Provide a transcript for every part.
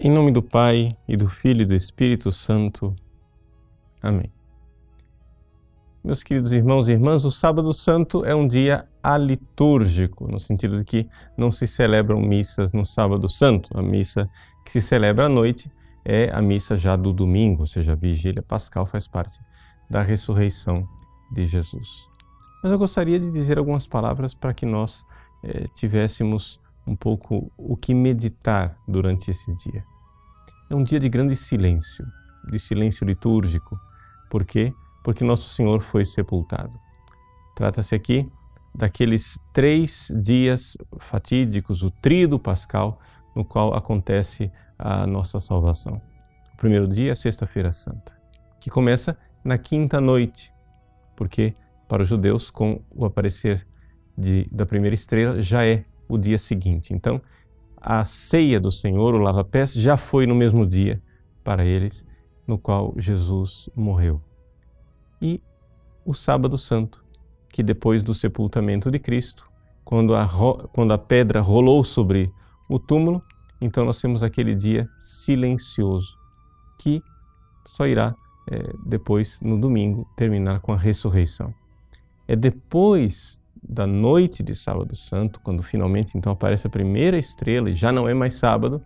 Em nome do Pai, e do Filho e do Espírito Santo. Amém. Meus queridos irmãos e irmãs, o Sábado Santo é um dia alitúrgico, no sentido de que não se celebram missas no Sábado Santo. A missa que se celebra à noite é a missa já do domingo, ou seja, a vigília pascal faz parte da ressurreição de Jesus. Mas eu gostaria de dizer algumas palavras para que nós eh, tivéssemos um pouco o que meditar durante esse dia. É um dia de grande silêncio, de silêncio litúrgico. Por quê? Porque Nosso Senhor foi sepultado. Trata-se aqui daqueles três dias fatídicos, o tríodo pascal, no qual acontece a nossa salvação. O primeiro dia é Sexta-feira Santa, que começa na quinta noite, porque para os judeus, com o aparecer de, da primeira estrela, já é o dia seguinte. Então, a ceia do Senhor, o lava-pés, já foi no mesmo dia para eles, no qual Jesus morreu. E o Sábado Santo, que depois do sepultamento de Cristo, quando a, quando a pedra rolou sobre o túmulo, então nós temos aquele dia silencioso, que só irá é, depois, no domingo, terminar com a ressurreição. É depois da noite de Sábado Santo, quando finalmente então aparece a primeira estrela e já não é mais sábado,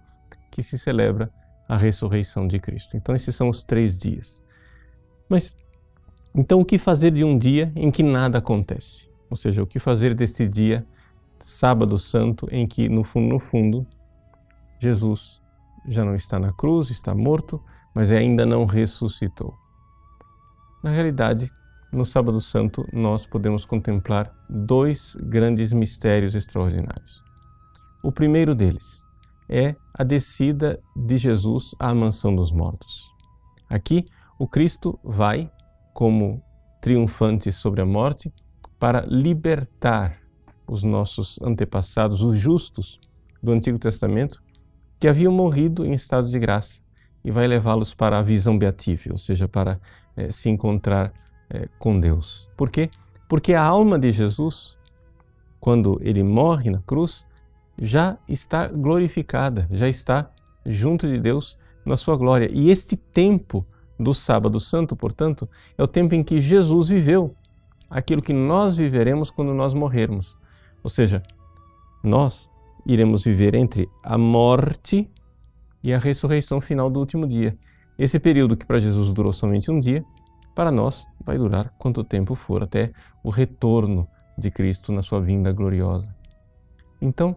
que se celebra a ressurreição de Cristo. Então esses são os três dias. Mas então o que fazer de um dia em que nada acontece? Ou seja, o que fazer desse dia Sábado Santo em que no fundo, no fundo, Jesus já não está na cruz, está morto, mas ainda não ressuscitou. Na realidade, no Sábado Santo, nós podemos contemplar dois grandes mistérios extraordinários. O primeiro deles é a descida de Jesus à mansão dos mortos. Aqui, o Cristo vai, como triunfante sobre a morte, para libertar os nossos antepassados, os justos do Antigo Testamento, que haviam morrido em estado de graça, e vai levá-los para a visão beatível, ou seja, para eh, se encontrar é, com Deus. Por quê? Porque a alma de Jesus, quando ele morre na cruz, já está glorificada, já está junto de Deus na sua glória. E este tempo do Sábado Santo, portanto, é o tempo em que Jesus viveu aquilo que nós viveremos quando nós morrermos. Ou seja, nós iremos viver entre a morte e a ressurreição final do último dia. Esse período que para Jesus durou somente um dia, para nós vai durar quanto tempo for, até o retorno de Cristo na sua vinda gloriosa. Então,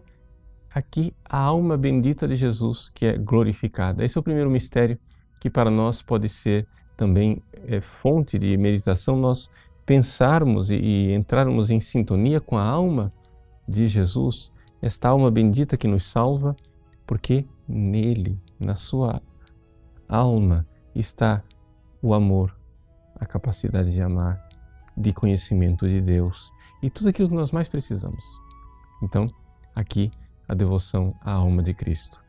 aqui a alma bendita de Jesus que é glorificada. Esse é o primeiro mistério que para nós pode ser também é, fonte de meditação, nós pensarmos e, e entrarmos em sintonia com a alma de Jesus, esta alma bendita que nos salva, porque nele, na sua alma, está o amor, a capacidade de amar, de conhecimento de Deus e tudo aquilo que nós mais precisamos. Então, aqui a devoção à alma de Cristo.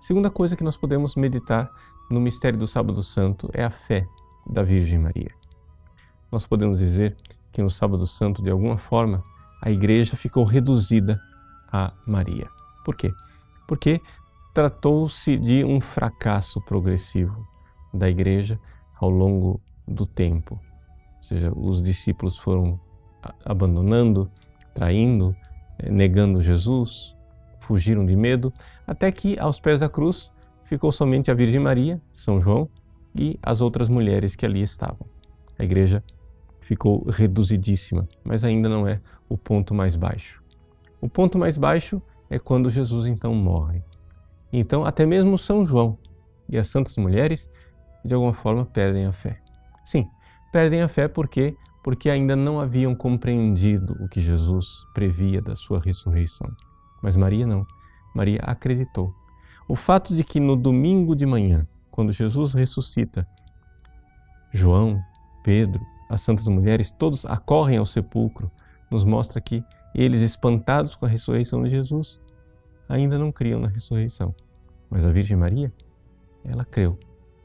Segunda coisa que nós podemos meditar no mistério do Sábado Santo é a fé da Virgem Maria. Nós podemos dizer que no Sábado Santo, de alguma forma, a igreja ficou reduzida a Maria. Por quê? Porque tratou-se de um fracasso progressivo da igreja ao longo do tempo. Ou seja, os discípulos foram abandonando, traindo, eh, negando Jesus, fugiram de medo, até que aos pés da cruz ficou somente a Virgem Maria, São João e as outras mulheres que ali estavam. A igreja ficou reduzidíssima, mas ainda não é o ponto mais baixo. O ponto mais baixo é quando Jesus então morre. Então, até mesmo São João e as santas mulheres, de alguma forma, perdem a fé. Sim, perdem a fé porque porque ainda não haviam compreendido o que Jesus previa da sua ressurreição. Mas Maria não. Maria acreditou. O fato de que no domingo de manhã, quando Jesus ressuscita, João, Pedro, as santas mulheres, todos acorrem ao sepulcro, nos mostra que eles, espantados com a ressurreição de Jesus, ainda não criam na ressurreição. Mas a Virgem Maria, ela creu,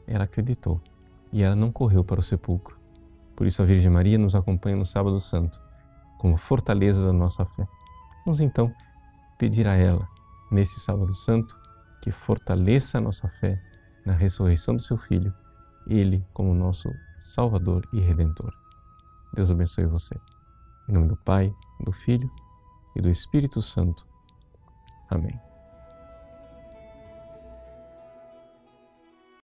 ela acreditou e ela não correu para o sepulcro. Por isso a Virgem Maria nos acompanha no Sábado Santo, como fortaleza da nossa fé. Vamos então pedir a ela, nesse Sábado Santo, que fortaleça a nossa fé na ressurreição do seu Filho, Ele como nosso Salvador e Redentor. Deus abençoe você. Em nome do Pai, do Filho e do Espírito Santo. Amém.